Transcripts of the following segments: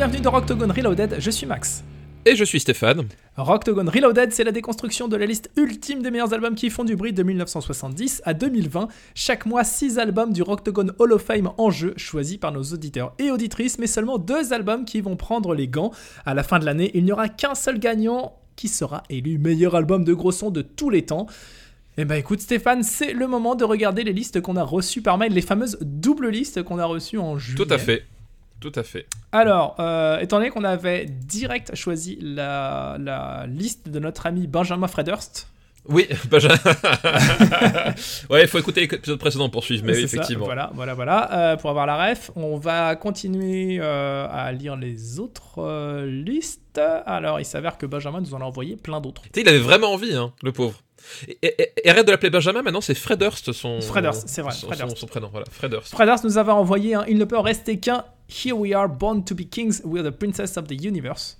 bienvenue dans Rocktogone Reloaded, je suis Max. Et je suis Stéphane. Rocktogone Reloaded, c'est la déconstruction de la liste ultime des meilleurs albums qui font du bruit de 1970 à 2020. Chaque mois, 6 albums du Rocktogone Hall of Fame en jeu, choisis par nos auditeurs et auditrices, mais seulement deux albums qui vont prendre les gants. À la fin de l'année, il n'y aura qu'un seul gagnant qui sera élu meilleur album de gros son de tous les temps. Eh ben écoute Stéphane, c'est le moment de regarder les listes qu'on a reçues par mail, les fameuses doubles listes qu'on a reçues en juillet. Tout à fait. Tout à fait. Alors, euh, étant donné qu'on avait direct choisi la, la liste de notre ami Benjamin Fredhurst. Oui, Benjamin. ouais, il faut écouter l'épisode précédent pour suivre, mais oui, ça, effectivement. voilà, voilà, voilà. euh, pour avoir la ref, on va continuer euh, à lire les autres listes. Alors, il s'avère que Benjamin nous en a envoyé plein d'autres. Tu sais, il avait vraiment envie, hein, le pauvre. Et, et- et arrête de l'appeler Benjamin, maintenant c'est Fred Hurst, son, Fred Hurst, c'est vrai, son, son- prénom. Voilà, Fred Hurst. Fredhurst nous avait envoyé un Il ne peut en rester qu'un. Here we are, born to be kings, we are the princess of the universe.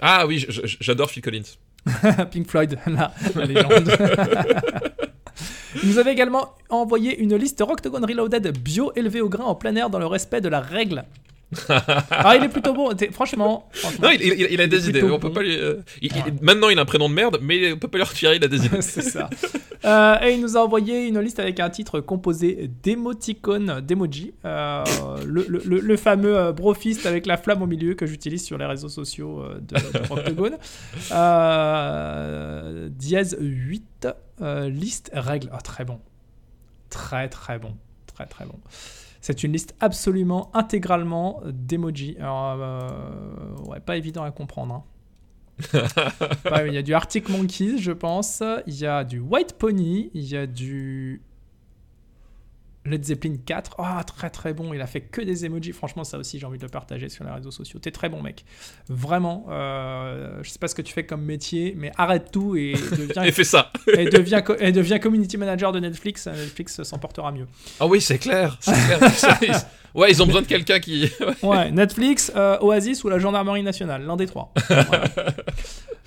Ah oui, j'adore Phil Collins. Pink Floyd, la, la légende. Il nous avait également envoyé une liste Rocktogone Reloaded bio élevée au grain en plein air dans le respect de la règle. ah, il est plutôt bon. Franchement, Non, il, il- il a Il des idées. On peut bon. pas lui, euh, il- il- Ouais. Maintenant, il a un prénom de merde, mais on peut pas lui retirer. Il a des idées. c'est ça. Euh, et il nous a envoyé une liste avec un titre composé d'émoticônes, d'emoji. Euh, le, le- le- le fameux brofist avec la flamme au milieu que j'utilise sur les réseaux sociaux de, de Rocktogone. Euh, dièse 8, euh, liste règle. Ah, très bon. Très très bon. Très très bon. C'est une liste absolument intégralement d'emoji. Alors, euh, ouais, pas évident à comprendre. hein. Il y a du Arctic Monkeys, je pense. Il y a du White Pony. Il y a du Led Zeppelin 4. Ah, très très bon. Il a fait que des emojis. Franchement, ça aussi, j'ai envie de le partager sur les réseaux sociaux. T'es très bon, mec. Vraiment. euh, je sais pas ce que tu fais comme métier, mais arrête tout et deviens, Et ça. et deviens, co- et deviens community manager de Netflix. Netflix s'en portera mieux. Ah oui, c'est clair. c'est clair. ouais, ils ont besoin de quelqu'un qui. Ouais, Netflix, euh, Oasis ou la gendarmerie nationale, l'un des trois. Voilà.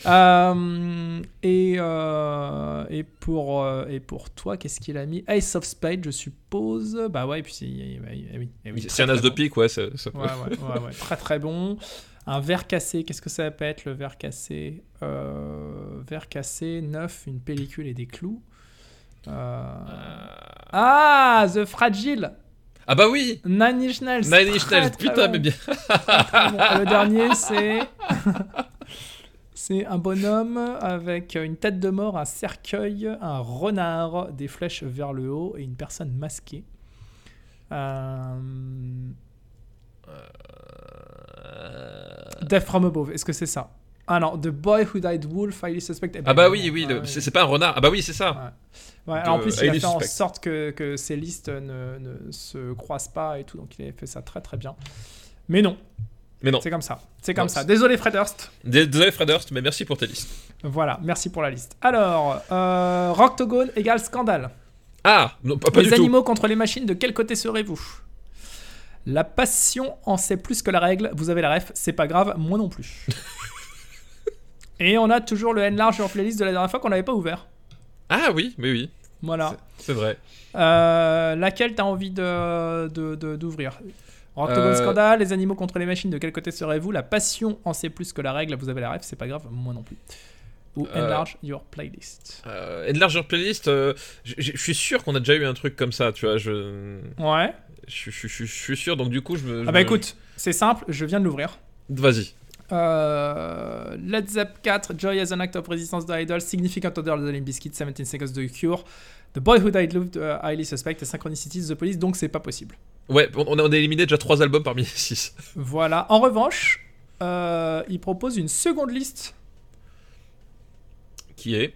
Euh, et, euh, et, pour, euh, et pour toi, qu'est-ce qu'il a mis Ace of Spades, je suppose. Bah ouais, et puis c'est- eh oui, eh oui, eh un as de pique, ouais. ça- ça peut- Ouais, ouais, ouais, ouais, très très bon. Un verre cassé, qu'est-ce que ça peut être le verre cassé? Verre cassé, neuf, une pellicule et des clous. Ah, The Fragile Ah bah oui. Nine Inch Nails. Nine Inch Nails. Putain, bon. mais bien. Très bon. Et Le dernier, c'est. C'est un bonhomme avec une tête de mort, un cercueil, un renard, des flèches vers le haut et une personne masquée. Euh, Death from Above, est-ce que c'est ça? Ah non, The Boy Who Died Wolf, Highly Suspect. Eh ben Ah bah oui, oui. Ah. C'est pas un renard. Ah bah oui, c'est ça. Ouais, alors en plus, il a fait en sorte que, que ces listes ne, ne se croisent pas et tout, donc il a fait ça très très bien. Mais non, Mais non. c'est comme ça. C'est comme Non, ça. Désolé Fred Hurst. Désolé, Fred Hurst, mais merci pour tes listes. Voilà, merci pour la liste. Alors, euh, Rocktogone égale scandale. Ah, non, pas, pas les du tout. animaux contre les machines, de quel côté serez-vous? La passion en sait plus que la règle. Vous avez la ref, c'est pas grave, moi non plus. Et on a toujours le N large en playlist de la dernière fois qu'on n'avait pas ouvert. Ah oui, oui, oui. Voilà. C'est vrai. Euh, laquelle t'as envie de, de- de- Rocktogone Euh, scandale, les animaux contre les machines, de quel côté serez-vous? La passion en sait plus que la règle. Vous avez la ref, c'est pas grave, moi non plus. Ou Euh, enlarge your playlist. Euh, et de largeur playlist, euh, je suis sûr qu'on a déjà eu un truc comme ça, tu vois. Je, Ouais. je, suis sûr, donc du coup, je me. je Ah bah me- écoute, c'est simple, je viens de l'ouvrir. Vas-y. Led Zepp 4, Joy as an Act of Resistance de Idol, Significant Other de Limp Bizkit, 17 Seconds de Cure, The Boy Who Died Loved, uh, Highly Suspect et Synchronicities The Police, donc c'est pas possible. Ouais, on a, éliminé déjà 3 albums parmi les 6. Voilà. En revanche, euh, il propose une seconde liste. Qui est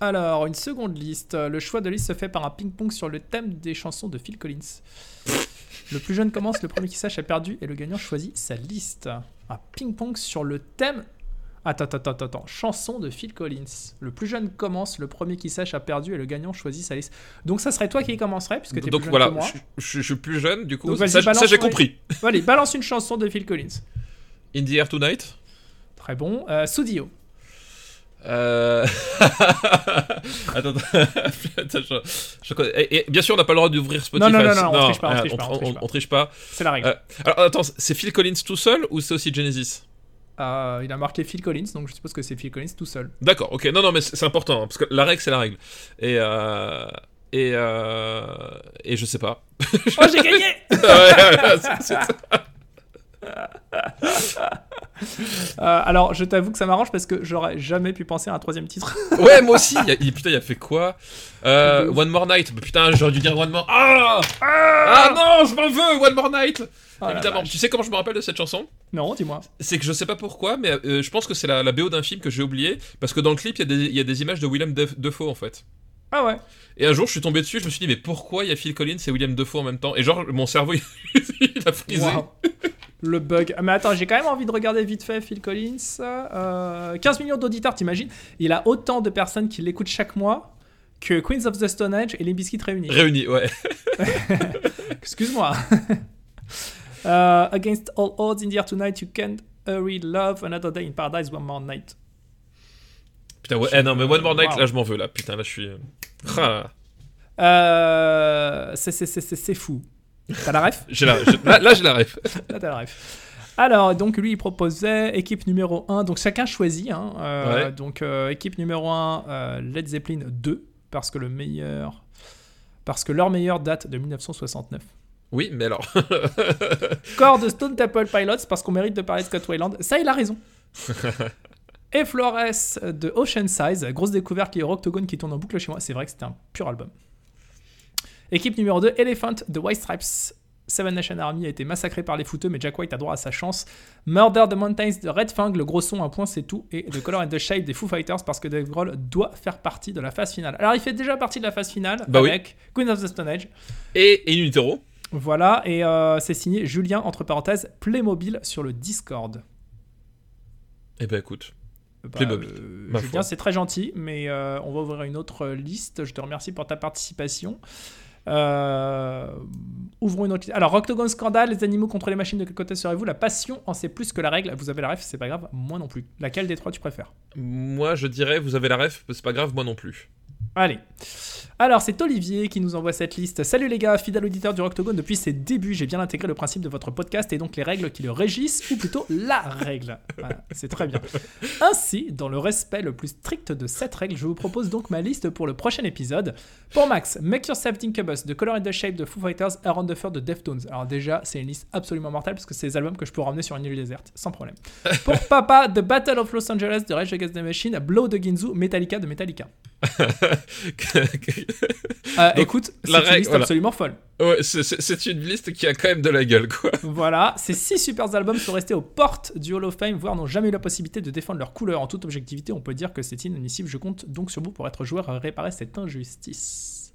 Alors, une seconde liste. Le choix de liste se fait par un ping-pong sur le thème des chansons de Phil Collins. Le plus jeune commence, le premier qui sache a perdu et le gagnant choisit sa liste. Un ping-pong sur le thème. Attends, attends, attends, attends. Chanson de Phil Collins. Le plus jeune commence, le premier qui sache a perdu et le gagnant choisit sa liste. Donc ça serait toi qui commencerait puisque t'es Donc plus jeune voilà, que moi. je, je- je suis plus jeune, du coup. Donc ça, j'ai compris. Allez, balance une chanson de Phil Collins. In the Air Tonight Très bon. Euh, Soudio. Euh... attends, attends, je, je connais- et, et bien sûr, on n'a pas le droit d'ouvrir Spotify. non, non, non, on triche pas, on euh, triche pas, on triche pas. pas. C'est la règle. Euh, alors, attends, c'est Phil Collins tout seul ou c'est aussi Genesis? Euh, il a marqué Phil Collins, donc je suppose que c'est Phil Collins tout seul. D'accord, ok. Non, non, mais c'est important, hein, parce que la règle, c'est la règle. Et, euh, et, euh, et je sais pas. Oh, j'ai gagné Ouais, ouais, c'est- c'est- Euh, Alors, je t'avoue que ça m'arrange parce que j'aurais jamais pu penser à un troisième titre. ouais, moi aussi. Il y a- il- putain, il a fait quoi? Euh. One More Night. Putain, j'aurais dû dire One More. Ah Ah non, je m'en veux, One More Night Oh la Évidemment. Tu sais comment je me rappelle de cette chanson? Non, dis-moi. C'est que je sais pas pourquoi, mais euh, je pense que c'est la, la BO d'un film que j'ai oublié, parce que dans le clip, il y, a des- il y a des images de Willem Dafoe en fait. Ah ouais. Et un jour, je suis tombé dessus, je me suis dit, mais pourquoi il y a Phil Collins et William Defoe en même temps? Et genre, mon cerveau, il, il a frisé. Wow. Le bug. Ah, Mais attends, j'ai quand même envie de regarder vite fait Phil Collins. Euh, 15 millions d'auditeurs, t'imagines? Il a autant de personnes qui l'écoutent chaque mois que Queens of the Stone Age et les Biscuits réunis. Réunis, ouais. Excuse-moi. Euh, against all odds in the air tonight, you can't hurry love another day in paradise one more night. Putain, ouais. Eh non, mais One More Night, Wow. là, je m'en veux, là. Putain, là, je suis. Ah. Euh, c'est c'est- c'est fou. T'as la ref? J'ai la- j'ai- là, là, j'ai la ref. Là, t'as la ref. Alors, donc lui, il proposait équipe numéro 1. Donc chacun choisit. hein. Euh, Ouais. Donc euh, équipe numéro 1, Led Zeppelin 2, parce que le meilleur... Parce que leur meilleur date de 1969. Oui, mais alors. Corps de Stone Temple Pilots, parce qu'on mérite de parler de Scott Weiland. Ça, il a raison. Et Flores de Ocean Size, grosse découverte qui est Octogone qui tourne en boucle chez moi. C'est vrai que c'était un pur album. Équipe numéro 2, Elephant de White Stripes. Seven Nation Army a été massacré par les footeux, mais Jack White a droit à sa chance. Murder the Mountains de Red Fang, le gros son, un point c'est tout. Et The Color and the Shape des Foo Fighters, parce que Dave Grohl doit faire partie de la phase finale. Alors il fait déjà partie de la phase finale Bah oui. avec Queen of the Stone Age. Et, et In Utero. Voilà, et euh, c'est signé Julien, entre parenthèses, Playmobil sur le Discord. Eh ben, écoute. Bah, Playmobil, euh, Julien, c'est très gentil, mais euh, on va ouvrir une autre liste. Je te remercie pour ta participation. Euh, ouvrons une autre. Alors, Octogone Scandale, les animaux contre les machines, de quel côté serez-vous? La passion en sait plus que la règle. Vous avez la ref, c'est pas grave, moi non plus. Laquelle des trois tu préfères? Moi, je dirais, vous avez la ref, c'est pas grave, moi non plus. Allez. Alors, c'est Olivier qui nous envoie cette liste. Salut les gars, fidèle auditeur du Octogone. Depuis ses débuts, j'ai bien intégré le principe de votre podcast et donc les règles qui le régissent, ou plutôt la règle. C'est très bien. Ainsi, dans le respect le plus strict de cette règle, je vous propose donc ma liste pour le prochain épisode. Pour Max, Make Yourself Think Us, The Color and the Shape de Foo Fighters, Around the Fur de Deftones. Alors déjà, c'est une liste absolument mortelle parce que c'est des albums que je peux ramener sur une île déserte, sans problème. Pour Papa, The Battle of Los Angeles de Rage Against the Machine, Blow de Ginzu, Metallica de Metallica. Euh, Donc, écoute, c'est la une liste voilà. absolument folle. ouais, c'est une liste qui a quand même de la gueule, quoi. Voilà, ces six super albums sont restés aux portes du Hall of Fame, voire n'ont jamais eu la possibilité de défendre leur couleur. En toute objectivité, on peut dire que c'est inadmissible. Je compte donc sur vous pour être joueur à réparer cette injustice.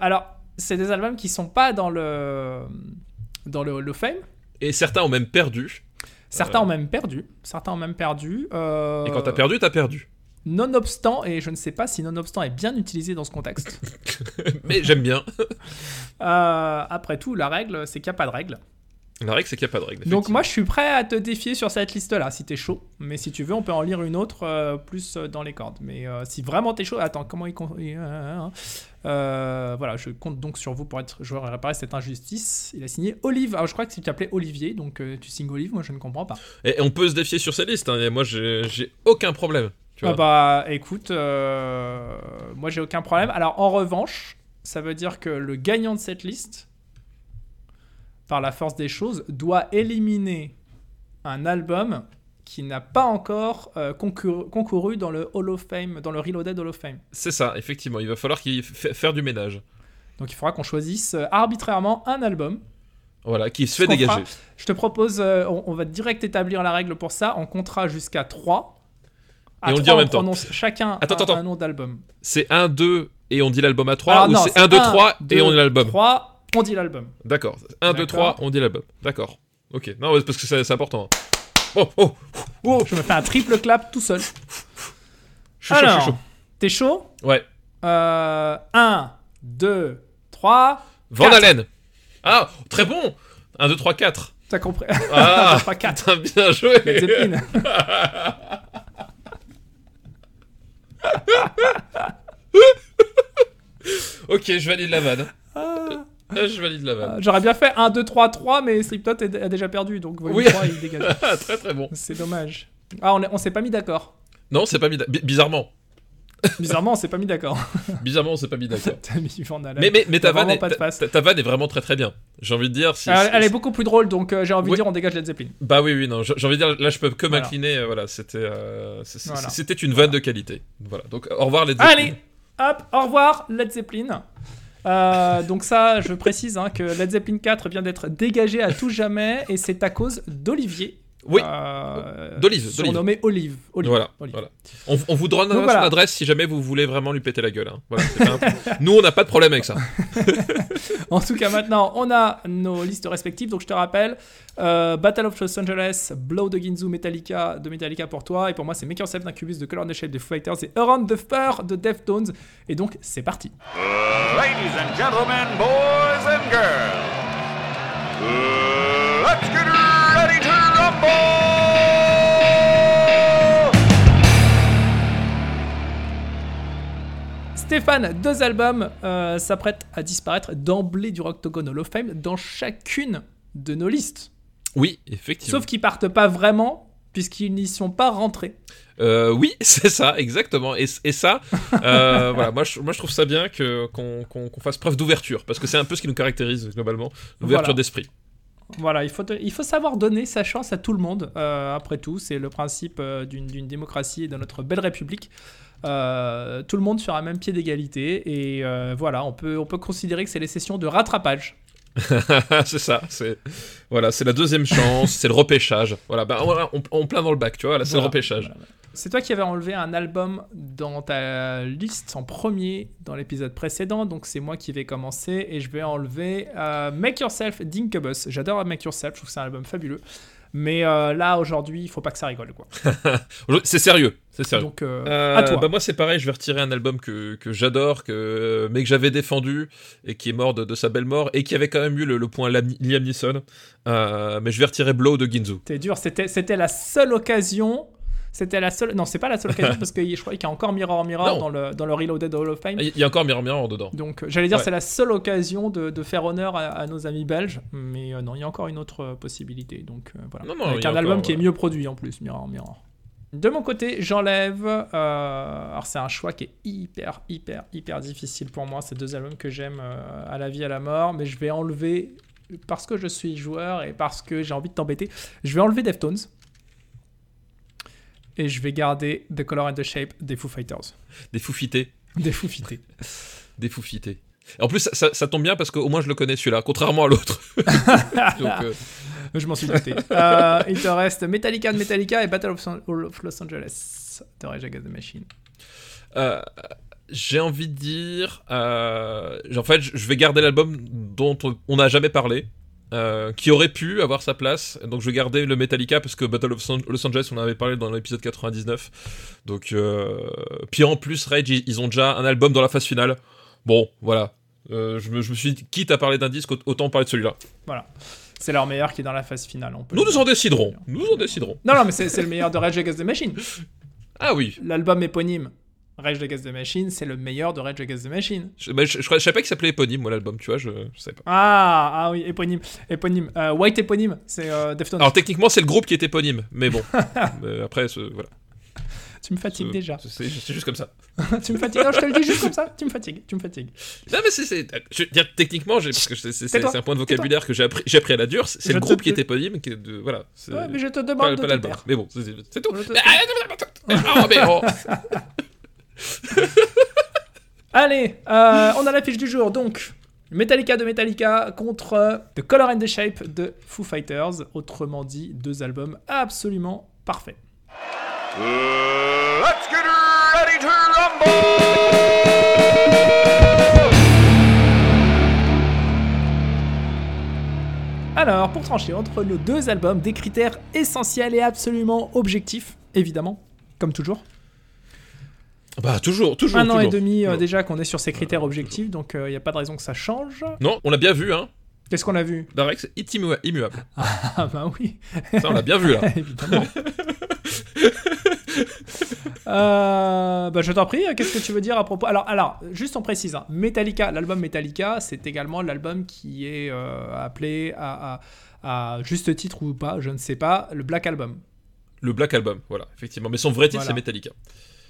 Alors, c'est des albums qui sont pas dans le dans le Hall of Fame. Et certains ont même perdu. Certains Euh. ont même perdu. Certains ont même perdu. Euh, Et quand t'as perdu, t'as perdu. Nonobstant, et je ne sais pas si nonobstant est bien utilisé dans ce contexte. Mais j'aime bien. Euh, après tout, la règle, c'est qu'il n'y a pas de règle. La règle, c'est qu'il n'y a pas de règle. Donc moi je suis prêt à te défier sur cette liste là si t'es chaud. Mais si tu veux on peut en lire une autre euh, plus euh, dans les cordes. Mais euh, si vraiment t'es chaud, attends comment il... euh, euh, voilà, je compte donc sur vous pour être joueur et réparer cette injustice. Il a signé Olive. Alors je crois que tu t'appelais Olivier, donc tu signes Olive, moi je ne comprends pas. Et on peut se défier sur ces listes. hein, et moi, j'ai aucun problème. Tu Ah bah écoute, euh, moi j'ai aucun problème. Alors en revanche, ça veut dire que le gagnant de cette liste, par la force des choses, doit éliminer un album qui n'a pas encore euh, concouru, concouru dans le Hall of Fame, dans le Reloaded Hall of Fame. C'est ça, effectivement. Il va falloir qu'il fa- faire du ménage. Donc il faudra qu'on choisisse euh, arbitrairement un album. Voilà, qui se fait dégager. Je te propose, euh, on, on va direct établir la règle pour ça. On comptera jusqu'à 3. Et on le dit en même temps. chacun Attends, un, attends, un nom d'album. C'est 1, 2 et on dit l'album à 3 Alors ou c'est 1, 2, 3 et on dit l'album? 3, on dit l'album. D'accord. 1, 2, D'accord. 3, on dit l'album. D'accord. Ok. Non, parce que c'est important. Oh, oh, oh, Je me fais un triple clap tout seul. je suis chaud, je suis Alors, chaud. t'es chaud? Ouais. euh, 1, 2, 3. Van. Halen. Ah, très bon 1, 2, 3, 4. T'as compris? Ah, 3, 4. putain, bien joué. ok, je valide la vanne. Ah. Ah, je valide la vanne. Euh, J'aurais bien fait 1, 2, 3, 3, mais Slipknot a déjà perdu, donc volume Oui. 3, il dégage. Ah, très très bon. C'est dommage. Ah, on s'est pas mis d'accord. Non, c'est pas mis d'accord. Bizarrement. Bizarrement, on s'est pas mis d'accord. Bizarrement, c'est pas mis d'accord. Mais, mais, mais ta, vanne est, pas de ta, face. ta- ta vanne est vraiment très très bien. J'ai envie de dire. Si, Elle, si- elle est beaucoup plus drôle, donc euh, j'ai envie Oui. de dire on dégage Led Zeppelin. Bah oui, oui, non. J'ai envie de dire, là, je peux que Voilà. m'incliner. euh, Voilà, c'était euh, Voilà. c'était une vanne de qualité. Voilà. Donc, au revoir les Zeppelin. Allez, hop, au revoir Led Zeppelin. Euh, donc ça, je précise hein, que Led Zeppelin 4 vient d'être dégagé à tout jamais et c'est à cause d'Olivier. Oui. Euh, D'Olive. Surnommé Olive. Olive. Voilà, Olive. voilà. On, on vous donne Donc son voilà. adresse si jamais vous voulez vraiment lui péter la gueule. hein. Voilà, un- Nous, on n'a pas de problème avec ça. En tout cas, maintenant, on a nos listes respectives. Donc, je te rappelle euh, Battle of Los Angeles, Blow de Ginzu, Metallica de Metallica pour toi. Et pour moi, c'est Make Yourself d'Incubus, de Color and the Shape, de Foo Fighters et Around the Fur de Deftones. Et donc, c'est parti. Ladies and gentlemen, boys and girls, let's get Stéphane, deux albums euh, s'apprêtent à disparaître d'emblée du Octagon Hall of Fame dans chacune de nos listes. Oui, effectivement. Sauf qu'ils partent pas vraiment, puisqu'ils n'y sont pas rentrés. Euh, oui, c'est ça, exactement. Et, et ça, euh, voilà, moi je, moi je trouve ça bien que qu'on qu'on- qu'on fasse preuve d'ouverture, parce que c'est un peu ce qui nous caractérise globalement, l'ouverture Voilà. d'esprit. Voilà, il faut, il faut savoir donner sa chance à tout le monde. Euh, après tout, c'est le principe euh, d'une démocratie et de notre belle République. Euh, tout le monde sur un même pied d'égalité. Et euh, voilà, on peut, on peut considérer que c'est les sessions de rattrapage. c'est ça, c'est voilà, c'est la deuxième chance, c'est le repêchage. Voilà, bah, voilà, on, on plein dans le bac, tu vois, là c'est Voilà, le repêchage. voilà. C'est toi qui avais enlevé un album dans ta liste en premier dans l'épisode précédent, donc c'est moi qui vais commencer et je vais enlever euh, Make Yourself d'Incubus. J'adore Make Yourself, je trouve que c'est un album fabuleux. Mais euh, là, aujourd'hui, il faut pas que ça rigole, quoi. C'est sérieux, c'est sérieux. Donc, euh, Euh, à toi. Bah moi c'est pareil, je vais retirer un album que, que j'adore, que, mais que j'avais défendu et qui est mort de, de sa belle mort et qui avait quand même eu le, le point Liam Neeson. Euh, mais je vais retirer Blow de Ginzu. T'es dur, c'était, c'était la seule occasion. C'était la seule. Non, c'est pas la seule occasion parce que je crois qu'il y a encore Mirror Mirror Non. dans le, dans le Reloaded Hall of Fame. Il y a encore Mirror Mirror dedans. Donc, euh, j'allais dire, Ouais. c'est la seule occasion de, de faire honneur à, à nos amis belges. Mais euh, non, il y a encore une autre euh, possibilité. Donc, euh, voilà. Non, non, Avec un album encore, qui est mieux produit en plus, Mirror Mirror. De mon côté, j'enlève. euh, alors, c'est un choix qui est hyper, hyper, hyper difficile pour moi. C'est deux albums que j'aime à la vie, à la mort. Mais je vais enlever, parce que je suis joueur et parce que j'ai envie de t'embêter, je vais enlever Deftones. Et je vais garder The Color and the Shape des Foo Fighters. Des foufités. Des Foufités. Des foufités. En plus, ça, ça- ça tombe bien parce qu'au moins je le connais celui-là, contrairement à l'autre. Euh, Je m'en suis douté. Euh, il te reste Metallica de Metallica et Battle of, San- of Los Angeles de Rage Against the Machine. euh, j'ai envie de dire. en fait, je vais garder l'album dont on- on n'a jamais parlé. Euh, qui aurait pu avoir sa place, donc je vais garder le Metallica parce que Battle of San- Los Angeles on en avait parlé dans l'épisode 99. Donc, euh, puis en plus Rage ils, ont déjà un album dans la phase finale. Bon, voilà. Euh, je, me, je me suis dit, quitte à parler d'un disque, autant parler de celui-là. Voilà. C'est leur meilleur qui est dans la phase finale. on peut Nous nous en déciderons. Nous en déciderons. Non, non, mais c'est le meilleur de Rage Against the Machine. Ah oui. L'album éponyme Rage Against the Machine, c'est le meilleur de Rage Against the Machine. Je, bah, je, je, je savais pas qu'il s'appelait éponyme, moi, l'album, tu vois, je, je sais pas. Ah, ah oui, éponyme. éponyme. Euh, White éponyme, c'est euh, Deftones. Alors, techniquement, c'est le groupe qui est éponyme, mais bon. Euh, après, voilà. tu me fatigues déjà. C'est juste comme ça. tu me fatigues. Non, je te le dis juste comme ça. Tu me fatigues. Tu me fatigues. Non, mais c'est. techniquement, parce que c'est- un point de vocabulaire que j'ai appris, à la dure, c'est le groupe qui est éponyme, qui est de. Voilà. Ouais, mais je te demande de pas l'album. Mais bon, c'est tout. Je te- Ah, mais. Allez, euh, on a la fiche du jour. Donc, Metallica de Metallica contre The Color and the Shape de Foo Fighters. Autrement dit, deux albums absolument parfaits. Let's get ready to rumble! Alors, pour trancher entre nos deux albums, des critères essentiels et absolument objectifs, évidemment, comme toujours. Bah, toujours, toujours. Un an toujours. et demi euh, déjà qu'on est sur ces critères objectifs, donc il n'y a pas de raison que ça change. Non, on l'a bien vu, hein. Qu'est-ce qu'on a vu? Darex est immu- immuable. Ah bah oui, Ça, on l'a bien vu, là. évidemment. Euh, bah, je t'en prie, qu'est-ce que tu veux dire à propos? Alors, alors, juste on précise, hein, Metallica, l'album Metallica, c'est également l'album qui est euh, appelé à, à, à juste titre ou pas, je ne sais pas, le Black Album. Le Black Album, voilà, effectivement. Mais son vrai titre, Voilà. c'est Metallica.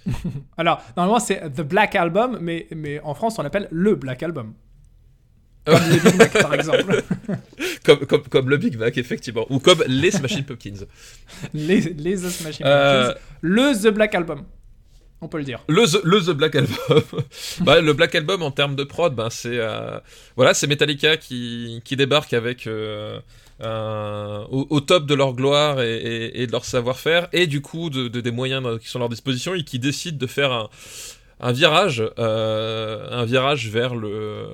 Alors, normalement, c'est The Black Album, mais, mais en France, on l'appelle le Black Album. Comme les Big Mac, par exemple. Comme, comme, comme le Big Mac, effectivement. Ou comme les Smashing Pumpkins. les, les The Smashing Euh, Pumpkins. Le The Black Album. On peut le dire. Le The, le The Black Album. bah, le Black Album en termes de prod, ben c'est euh, voilà, c'est Metallica qui, qui débarque avec euh, un- au, top de leur gloire et, de leur savoir-faire et du coup de, de- des moyens qui sont à leur disposition et qui décident de faire un, un virage, euh, un virage vers le euh,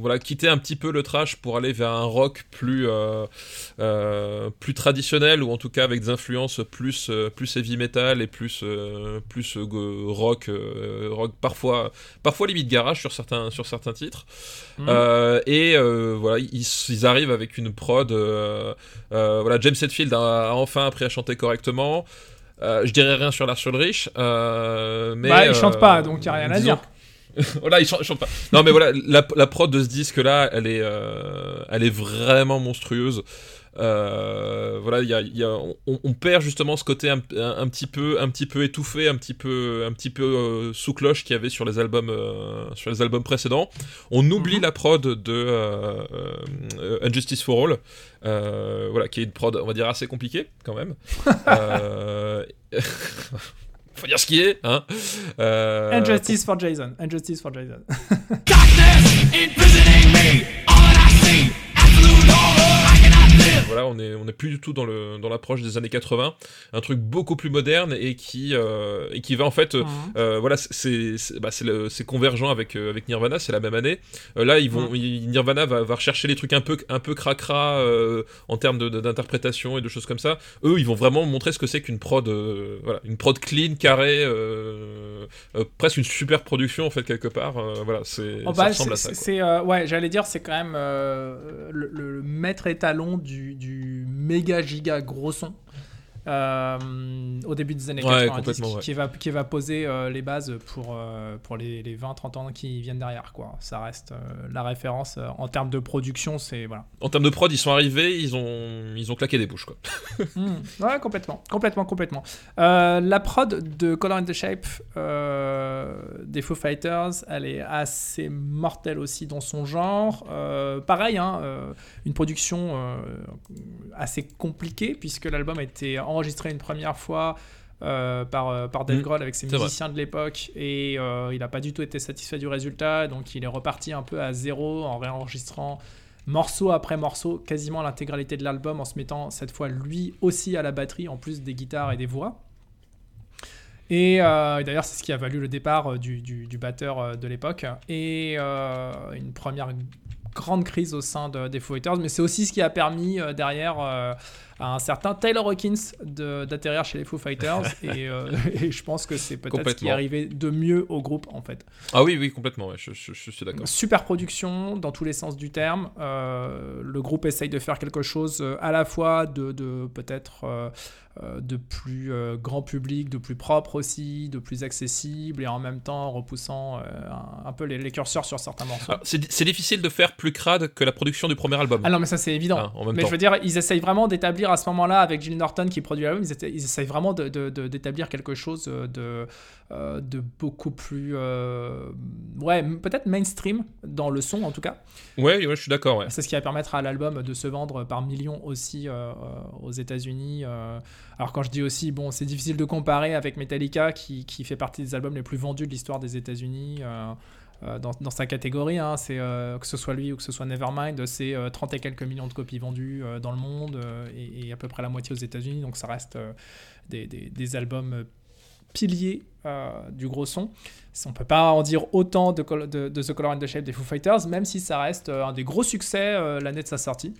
voilà, quitter un petit peu le trash pour aller vers un rock plus euh, plus traditionnel ou en tout cas avec des influences plus plus heavy metal et plus plus rock rock parfois parfois limite garage sur certains sur certains titres. Euh, et voilà ils, ils arrivent avec une prod voilà James Hetfield a, a enfin appris à chanter correctement Euh, je dirais rien sur Lars Ulrich euh, mais bah, il chante euh, pas, donc il n'y a rien à dire. voilà, il chante, il chante pas. Non, mais voilà, la, la prod de ce disque-là, elle est, euh, elle est vraiment monstrueuse. Euh, voilà, il y a, y a- on, on perd justement ce côté un, un- un petit peu, un petit peu étouffé, un petit peu, un petit peu euh, sous cloche qu'il y avait sur les albums, euh, sur les albums précédents. On oublie Mhm. la prod de euh, euh, Injustice for All, euh, voilà, qui est une prod, on va dire assez compliquée quand même. euh, Faut dire ce qui est, hein. Euh, Injustice for Jason. Injustice for Jason. Voilà, on est, on est plus du tout dans le dans l'approche des années 80, un truc beaucoup plus moderne et qui euh, et qui va en fait, euh, euh, voilà, c'est c'est bah, c'est convergent avec avec Nirvana, c'est la même année. Là, ils vont ils- Nirvana va, va rechercher les trucs un peu un peu cracra en termes d'interprétation et de choses comme ça. Eux, ils vont vraiment montrer ce que c'est qu'une prod, voilà, une prod clean, carrée, presque une super production en fait quelque part. voilà, c'est Oh, ça bah, ressemble à ça. ouais, j'allais dire, c'est quand même le, le maître étalon du, du méga giga gros son. Euh, au début des années Ouais, 90 complètement, qui, ouais. qui va, qui va poser euh, les bases pour, euh, pour les, les 20-30 ans qui viennent derrière. Quoi. Ça reste la référence en termes de production. C'est, voilà. En termes de prod, ils sont arrivés, ils ont ils ont claqué des bouches quoi. Hmm, Ouais, complètement, complètement, complètement. La prod de Color and the Shape des Foo Fighters, elle est assez mortelle aussi dans son genre. Pareil, hein, une production assez compliquée puisque l'album a été enregistré une première fois. euh, par, euh, par Dave Mm, Grohl avec ses vrai. musiciens de l'époque et euh, il n'a pas du tout été satisfait du résultat donc il est reparti un peu à zéro en réenregistrant morceau après morceau, quasiment l'intégralité de l'album en se mettant cette fois lui aussi à la batterie en plus des guitares et des voix. Et, euh, et d'ailleurs, c'est ce qui a valu le départ du, du- du batteur de l'époque et une première grande crise au sein de- des Foo Fighters. Mais c'est aussi ce qui a permis derrière à un certain Taylor Hawkins d'atterrir chez les Foo Fighters. et, euh, et je pense que c'est peut-être ce qui est arrivé de mieux au groupe en fait. Ah oui oui complètement, ouais, je, je- je suis d'accord. Super production dans tous les sens du terme. Euh, le groupe essaye de faire quelque chose euh, à la fois de, de peut-être euh, de plus grand public, de plus propre aussi, de plus accessible et en même temps repoussant un, un peu les, les curseurs sur certains morceaux. C'est c'est difficile de faire plus crade que la production du premier album. Ah non, mais ça c'est évident. Ah, en même mais temps. je veux dire, ils essayent vraiment d'établir à ce moment-là, avec Jill Norton qui produit l'album, ils, ils essayent vraiment d'établir quelque chose de, euh, de beaucoup plus. euh, ouais, peut-être mainstream dans le son en tout cas. Ouais, ouais, je suis d'accord. Ouais. C'est ce qui va permettre à l'album de se vendre par millions aussi euh, euh, aux États-Unis. euh. Alors, quand je dis aussi, bon, c'est difficile de comparer avec Metallica qui, qui fait partie des albums les plus vendus de l'histoire des États-Unis. Euh, euh, dans, sa catégorie, hein, c'est euh, que ce soit lui ou que ce soit Nevermind, c'est euh, 30 et quelques millions de copies vendues euh, dans le monde euh, et, à peu près la moitié aux États-Unis. Donc ça reste euh, des, albums euh, piliers euh, du gros son. On peut pas en dire autant de, The Color and the Shape des Foo Fighters, même si ça reste euh, un des gros succès euh, l'année de sa sortie.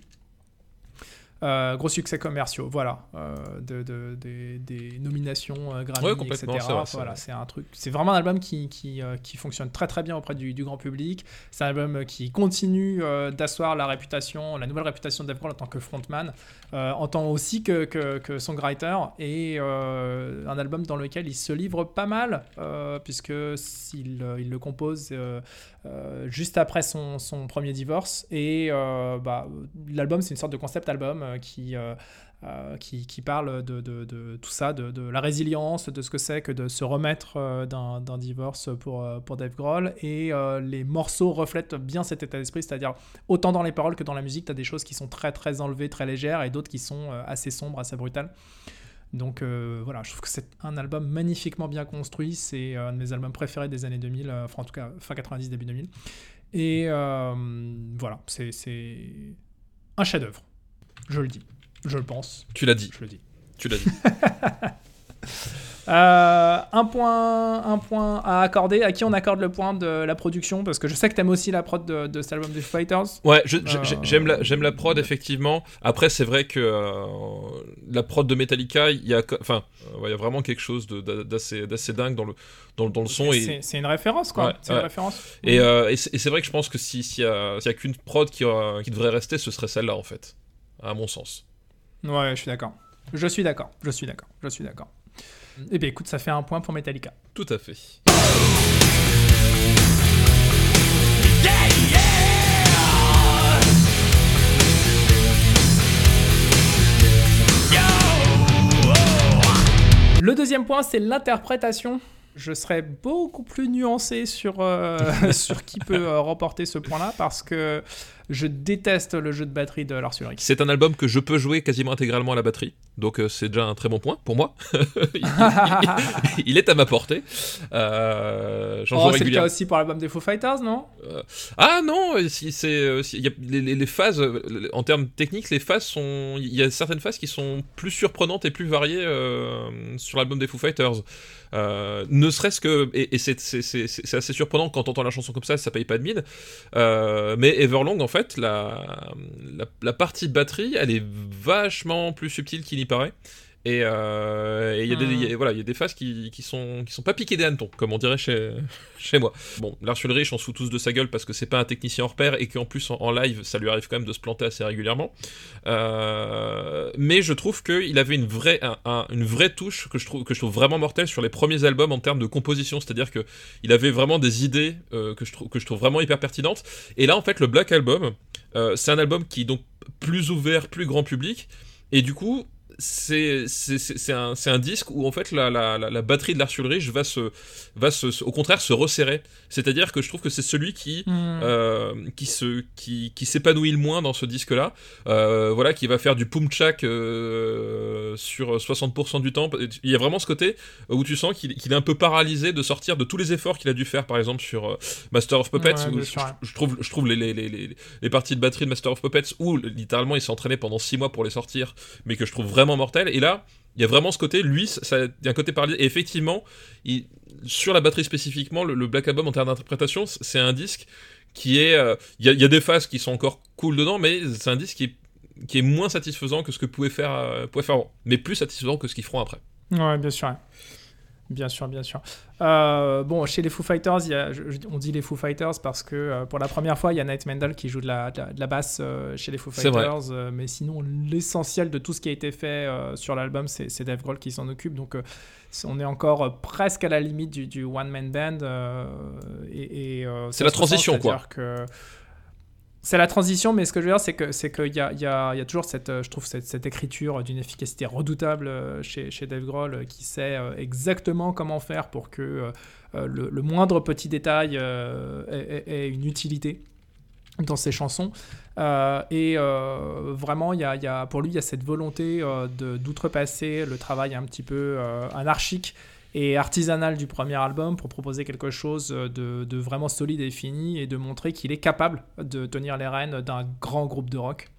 Euh, gros succès commerciaux, voilà, euh, de, de- des- des nominations euh, Grammy, Ouais, etc. vrai, voilà, c'est un truc, c'est vraiment un album qui, qui, euh, qui fonctionne très très bien auprès du, du grand public. C'est un album qui continue d'asseoir la réputation, la nouvelle réputation de Dave Grohl en tant que frontman, en tant aussi que, que, que songwriter, et un album dans lequel il se livre pas mal, puisque s'il euh, il le compose juste après son, son premier divorce, et bah, l'album c'est une sorte de concept album euh, qui... euh, euh, qui, qui parle de, de- tout ça, de, la résilience, de ce que c'est que de se remettre d'un divorce pour, pour Dave Grohl. Et les morceaux reflètent bien cet état d'esprit, c'est-à-dire autant dans les paroles que dans la musique, tu as des choses qui sont très très enlevées, très légères, et d'autres qui sont assez sombres, assez brutales. Donc voilà, je trouve que c'est un album magnifiquement bien construit. C'est un de mes albums préférés des années 2000, euh, enfin en tout cas fin 90, début 2000. Et euh, voilà, c'est un chef-d'œuvre. Je le dis, je le pense, Tu l'as dit, je le dis. tu l'as dit. Euh, un, point, un point à accorder. À qui on accorde le point de la production Parce que je sais que t'aimes aussi la prod de, de cet album des Fighters. Ouais, Euh, j'aime la, j'aime la prod effectivement. Après, c'est vrai que euh, la prod de Metallica, il y a, co- enfin, euh, ouais, il y a vraiment quelque chose d'assez, dingue dans le, dans, dans le son et, C'est une référence, quoi. Ouais, c'est une ouais. référence. et, euh, et c'est vrai que je pense que si- s'il y a, s'il y a qu'une prod qui devrait rester, ce serait celle-là en fait, à mon sens. Ouais, je suis d'accord. Je suis d'accord. Je suis d'accord. Je suis d'accord. Eh bien, écoute, ça fait un point pour Metallica. Tout à fait. Le deuxième point, c'est l'interprétation. Je serais beaucoup plus nuancé sur, euh, sur qui peut euh, remporter ce point-là parce que je déteste le jeu de batterie de Lars Ulrich. C'est un album que je peux jouer quasiment intégralement à la batterie, donc euh, c'est déjà un très bon point pour moi. il, il- il est à ma portée. Euh, Oh, c'est le cas aussi pour l'album des Foo Fighters, non? Ah non, euh, si c'est euh, si- les, les- les phases euh, en termes techniques, les phases sont il y a certaines phases qui sont plus surprenantes et plus variées euh, sur l'album des Foo Fighters. Euh, ne serait-ce que et, et c'est assez surprenant quand on entend la chanson comme ça, ça paye pas de mine. Euh, mais Everlong en fait, la, la la partie batterie, elle est vachement plus subtile qu'il n'y paraît. Et euh, et il y a des il y a- voilà, il y a des phases qui, qui sont qui sont pas piquées des hannetons, comme on dirait chez chez moi. Bon, Lars Ulrich, on se fout tous de sa gueule parce que c'est pas un technicien hors pair et qu'en plus en, en live, ça lui arrive quand même de se planter assez régulièrement. Euh, mais je trouve qu'il avait une vraie, un- un- une vraie touche que je, trouve, que je trouve vraiment mortelle sur les premiers albums en termes de composition. C'est-à-dire que il avait vraiment des idées euh, que, je trouve, que je trouve vraiment hyper pertinentes. Et là, en fait, le Black Album, c'est un album qui est donc plus ouvert, plus grand public. Et du coup, c'est un, c'est un disque où en fait la, la, la, la batterie de Lars Ulrich va, se, va se, au contraire se resserrer. C'est-à-dire que je trouve que c'est celui qui, euh, qui se qui, qui s'épanouit le moins dans ce disque là voilà qui va faire du pumchak euh, sur 60% du temps. Il y a vraiment ce côté où tu sens qu'il est un peu paralysé de sortir de tous les efforts qu'il a dû faire par exemple sur euh, Master of Puppets Ouais, où bien je, trouve je trouve les, les, les, les, les parties de batterie de Master of Puppets où littéralement il s'est entraîné pendant 6 mois pour les sortir mais que je trouve vraiment mortel et là il y a vraiment ce côté, lui, ça, il y un côté paralysé. Et effectivement, il- sur la batterie spécifiquement, le, Black Album en termes d'interprétation, c'est un disque qui est. euh, Il y, des phases qui sont encore cool dedans, mais c'est un disque qui est, qui est moins satisfaisant que ce que pouvait faire, euh, pouvait faire mais plus satisfaisant que ce qu'ils feront après. Ouais, bien sûr. Bien sûr, bien sûr. Euh, bon, chez les Foo Fighters, il y a- je- je- on dit les Foo Fighters parce que euh, pour la première fois, il y a Nate Mendel qui joue de la, de la, de la basse euh, chez les Foo. Fighters. mais sinon, l'essentiel de tout ce qui a été fait sur l'album, c'est Dave Grohl qui s'en occupe. Donc, on est encore presque à la limite du, du one-man band. et, et, C'est la transition, quoi. c'est-à-dire que c'est la transition, mais ce que je veux dire, c'est que c'est qu'il y a, y, a, y a toujours cette, euh, je trouve, cette, cette écriture d'une efficacité redoutable euh, chez, chez Dave Grohl, euh, qui sait exactement comment faire pour que le, moindre petit détail ait, une utilité dans ses chansons. Et vraiment, y a, y a- pour lui, il y a cette volonté d'outrepasser le travail un petit peu anarchique et artisanal du premier album pour proposer quelque chose de, de vraiment solide et fini et de montrer qu'il est capable de tenir les rênes d'un grand groupe de rock.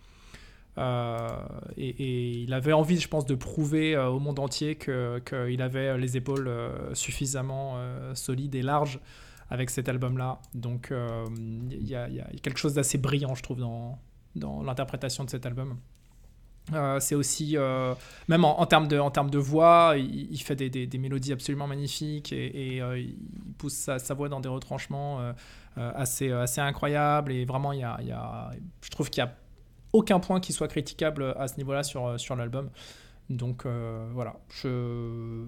Euh, et, il avait envie, je pense, de prouver euh, au monde entier qu'il avait les épaules euh, suffisamment euh, solides et larges avec cet album-là. Donc euh, il y, a- quelque chose d'assez brillant, je trouve, dans l'interprétation de cet album. Euh, c'est aussi, euh, même en, termes de, en termes de voix, il, fait des, des, mélodies absolument magnifiques et, euh, il pousse sa, voix dans des retranchements assez, assez incroyables. Et vraiment, il y a, il y a je trouve qu'il n'y a aucun point qui soit critiquable à ce niveau-là sur, sur l'album. Donc voilà, je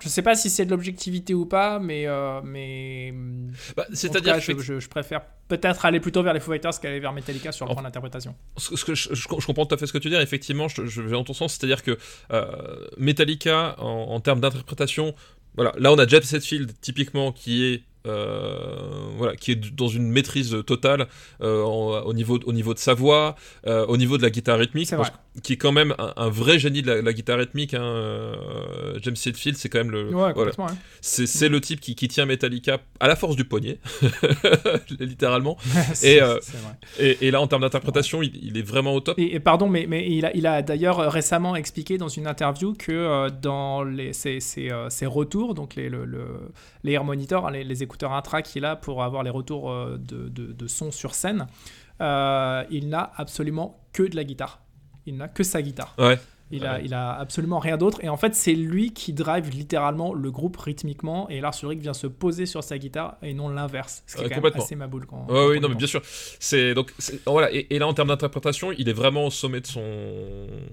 je sais pas si c'est de l'objectivité ou pas, mais. Euh, mais bah, C'est-à-dire que. Je, je, je, préfère peut-être aller plutôt vers les Foo Fighters qu'aller vers Metallica sur le point d'interprétation. Ce, que je, je, comprends tout à fait ce que tu dis, effectivement, je, vais dans ton sens, c'est-à-dire que euh, Metallica, en, en termes d'interprétation, voilà, là on a Jeff Setfield, typiquement, qui est euh, voilà, qui est dans une maîtrise totale euh, en, au, niveau, au niveau de sa voix, euh, au niveau de la guitare rythmique, qui est quand même un, un, vrai génie de la, la guitare rythmique. Hein, euh, James Hetfield, c'est quand même le, ouais, voilà. ouais. c'est le type qui, qui, tient Metallica à la force du poignet, littéralement. et, et, et, là, en termes d'interprétation, il, il, est vraiment au top. Et, et pardon, mais, mais il a, il a d'ailleurs récemment expliqué dans une interview que dans les, ses, ses, ses retours, donc les, le, le, les Air Monitors, hein, les, les écouteurs intra qu'il a pour avoir les retours de, de, de son sur scène, euh, il n'a absolument que de la guitare. Il n'a que sa guitare. Ouais. Il a, il a absolument rien d'autre. Et en fait, c'est lui qui drive littéralement le groupe rythmiquement. Et Lars Ulrich vient se poser sur sa guitare et non l'inverse. Ce qui est quand même assez ma boule. Quand, ouais, quand oui, non, mais bien sûr. C'est donc voilà. Et, et, là, en termes d'interprétation, il est vraiment au sommet de son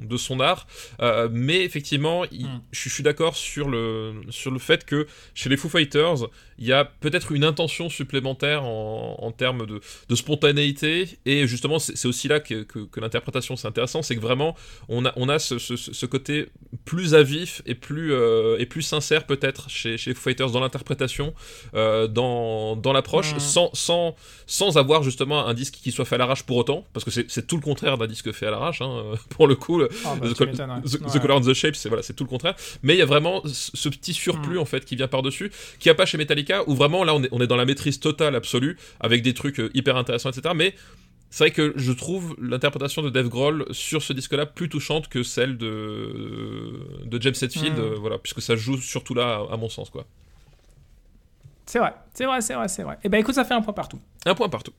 de son art. Euh, mais effectivement, il, mm. je, je, suis d'accord sur le sur le fait que chez les Foo Fighters, il y a peut-être une intention supplémentaire en, en termes de, de, spontanéité. Et justement, c'est aussi là que, que, que l'interprétation c'est intéressant, c'est que vraiment on a on a ce, ce, ce, côté plus à vif et plus, euh, et plus sincère peut-être chez, chez Fighters dans l'interprétation, euh, dans, dans l'approche, mmh. sans, sans, sans avoir justement un disque qui soit fait à l'arrache pour autant, parce que c'est tout le contraire d'un disque fait à l'arrache, hein, pour le coup. Le, oh, bah, the, the, ouais. the, Color and the Shape, c'est voilà, tout le contraire. Mais il y a vraiment ce petit surplus mmh. en fait qui vient par-dessus, qui a pas chez Metallica, où vraiment là on est, on est dans la maîtrise totale absolue, avec des trucs euh, hyper intéressants, etc. Mais c'est vrai que je trouve l'interprétation de Dave Grohl sur ce disque-là plus touchante que celle de, de James Hetfield, mmh. euh, voilà, puisque ça joue surtout là, à, à mon sens, quoi. C'est vrai, c'est vrai, c'est vrai, c'est vrai. Et eh ben écoute, ça fait un point partout. Un point partout.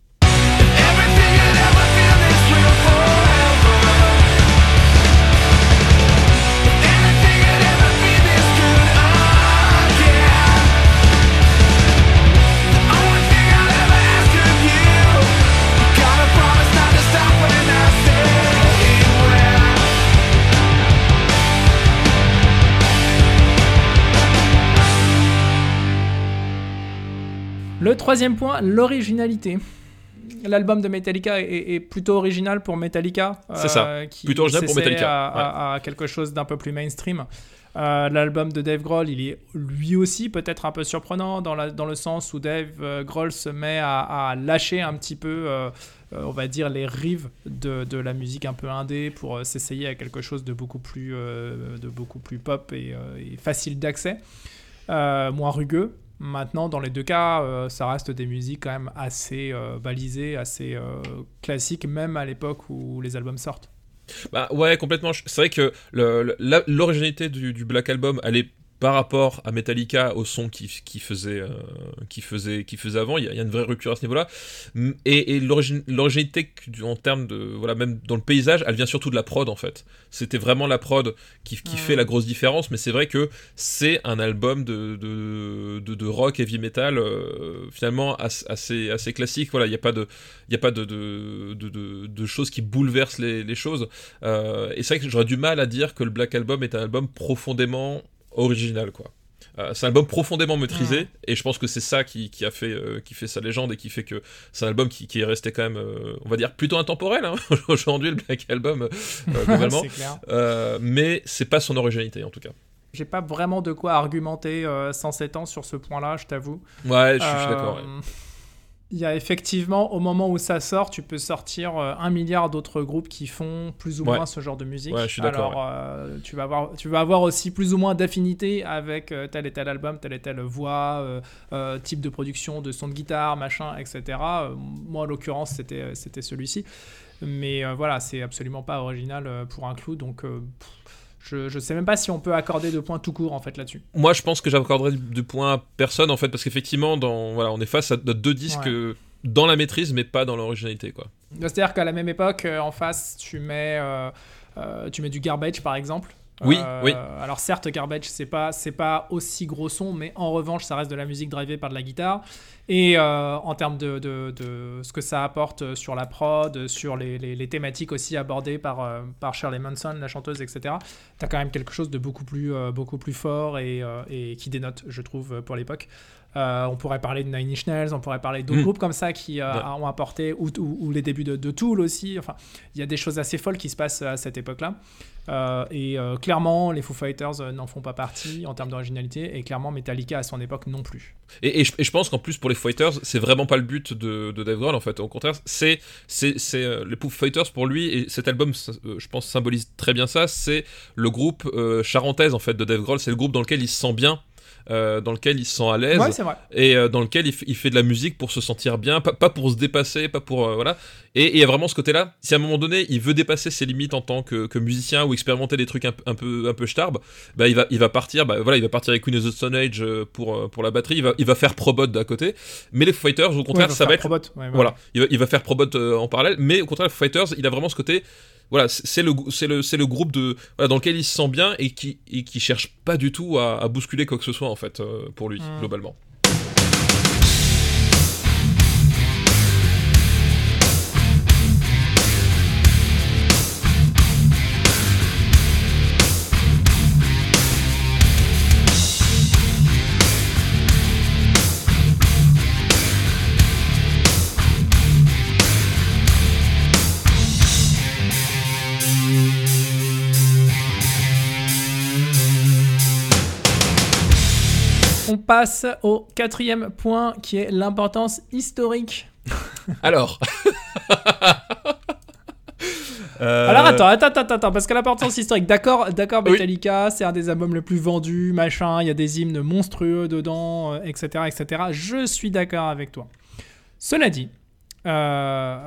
Le troisième point, l'originalité. L'album de Metallica est, est, plutôt original pour Metallica. C'est euh, ça. Qui plutôt original pour Metallica. À, ouais. à, à, quelque chose d'un peu plus mainstream. Euh, L'album de Dave Grohl, il est lui aussi peut-être un peu surprenant dans, la, dans, le sens où Dave euh, Grohl se met à, à lâcher un petit peu, euh, on va dire, les rives de, de, la musique un peu indé pour s'essayer à quelque chose de beaucoup plus, de beaucoup plus pop et, et facile d'accès, moins rugueux. Maintenant, dans les deux cas, euh, ça reste des musiques quand même assez euh, balisées, assez euh, classiques, même à l'époque où les albums sortent. Bah ouais, complètement. C'est vrai que l'originalité du, du, Black Album, elle est par rapport à Metallica au son qui, qui faisait euh, qui faisait qui faisait avant il y, a, il y, a une vraie rupture à ce niveau là et, et l'originalité en termes de voilà même dans le paysage elle vient surtout de la prod en fait. C'était vraiment la prod qui, qui fait la grosse différence mais c'est vrai que c'est un album de, de, de, de, rock heavy metal euh, finalement assez assez classique. Voilà il n'y a pas de il y a pas de, de, de, de, choses qui bouleversent les, les choses. Euh, et c'est vrai que j'aurais du mal à dire que le Black Album est un album profondément original quoi. Euh, c'est un album profondément maîtrisé mmh. et je pense que c'est ça qui, qui, a fait euh, qui fait sa légende et qui fait que c'est un album qui, qui, est resté quand même euh, on va dire plutôt intemporel hein, aujourd'hui le Black Album globalement mais c'est pas son originalité en tout cas j'ai pas vraiment de quoi argumenter 107 ans sur ce point là je t'avoue ouais je suis d'accord ouais. Il y a effectivement, au moment où ça sort, tu peux sortir euh, un milliard d'autres groupes qui font plus ou ouais. moins ce genre de musique. Ouais, je suis d'accord. Alors, euh, tu, vas avoir, tu vas avoir aussi plus ou moins d'affinité avec euh, tel et tel album, telle et telle voix, type de production, de son de guitare, machin, etc. Moi, en l'occurrence, c'était celui-ci. Mais voilà, c'est absolument pas original pour un clou. Donc, pff, je, je sais même pas si on peut accorder de points tout court en fait là-dessus. Moi, je pense que j'accorderai de points à personne en fait parce qu'effectivement, dans voilà, on est face à deux disques ouais. dans la maîtrise, mais pas dans l'originalité quoi. C'est-à-dire qu'à la même époque, euh, en face, tu mets, euh, euh, tu mets du garbage par exemple. Oui, Euh, oui. Alors certes, garbage, c'est pas, c'est pas aussi gros son, mais en revanche, ça reste de la musique drivée par de la guitare. Et euh, en termes de, de- de ce que ça apporte sur la prod, sur les, les- les thématiques aussi abordées par, euh, par Shirley Manson, la chanteuse, etc. T'as quand même quelque chose de beaucoup plus, euh, beaucoup plus fort et, euh, et qui dénote, je trouve, pour l'époque. Euh, on pourrait parler de Nine Inch Nails, on pourrait parler d'autres Mm. groupes comme ça qui euh, Ouais. ont apporté, ou, ou- ou les débuts de, de Tool aussi. Enfin, il y a des choses assez folles qui se passent à cette époque-là. Euh, et clairement, les Foo Fighters n'en font pas partie en termes d'originalité, et clairement, Metallica à son époque non plus. Et, et je, et je pense qu'en plus pour les Fighters, c'est vraiment pas le but de, de Dave Grohl en fait. Au contraire, c'est les Foo Fighters pour lui et cet album, je pense, symbolise très bien ça. C'est le groupe charentaise en fait de Dave Grohl. C'est le groupe dans lequel il se sent bien. Euh, dans lequel il se sent à l'aise Ouais, et euh, dans lequel il, fait de la musique pour se sentir bien, pas, pas pour se dépasser, pas pour euh, voilà. Et il y a vraiment ce côté-là. Si à un moment donné il veut dépasser ses limites en tant que, que musicien ou expérimenter des trucs un, peu- un peu un peu starbes, bah il va il va partir, bah voilà, il va partir avec Queen of the Stone Age pour pour la batterie. Il va il va faire Probot d'à côté. Mais les Fighters au contraire Ouais, ça va être ouais, voilà, il va, il va faire Probot en parallèle, mais au contraire, Foo Fighters, il a vraiment ce côté. Voilà, c'est le, c'est le, c'est le groupe de, voilà, dans lequel il se sent bien et qui, et qui cherche pas du tout à, à bousculer quoi que ce soit, en fait, euh, pour lui, Mm. globalement. Passe au quatrième point qui est l'importance historique. Alors. Euh, Alors attends, attends, attends, attends, parce que l'importance historique, d'accord, d'accord, Oui. Metallica, c'est un des albums les plus vendus, machin, il y a des hymnes monstrueux dedans, euh, etc., etc. Je suis d'accord avec toi. Cela dit, euh,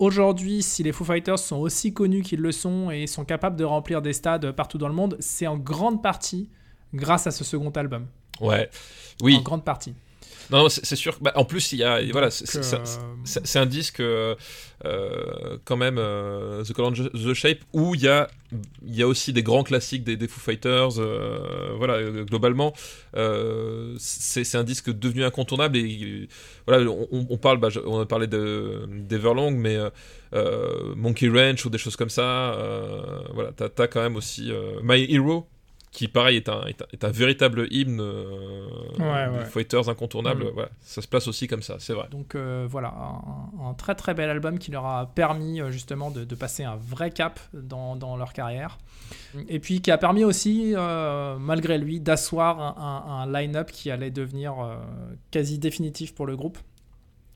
aujourd'hui, si les Foo Fighters sont aussi connus qu'ils le sont et sont capables de remplir des stades partout dans le monde, c'est en grande partie grâce à ce second album. Ouais. Oui. En grande partie. Non, c'est sûr. bah, en plus, il y a. voilà, c'est euh, c'est- un disque, euh, euh, quand même, euh, The Color The Shape, où il y a, il y a aussi des grands classiques des, des Foo Fighters. voilà, globalement, c'est un disque devenu incontournable. Et voilà, on, on parle, bah, on a parlé de d'Everlong, mais Monkey Ranch ou des choses comme ça. voilà, t'as as quand même aussi My Hero. Qui pareil est un, est un, est un véritable hymne euh, Ouais, des ouais. Fighters incontournable. Mm. Voilà, ça se place aussi comme ça, c'est vrai. Donc euh, voilà, un, un très très bel album qui leur a permis euh, justement de, de passer un vrai cap dans, dans leur carrière. Et puis qui a permis aussi, euh, malgré lui, d'asseoir un, line-up qui allait devenir quasi définitif pour le groupe.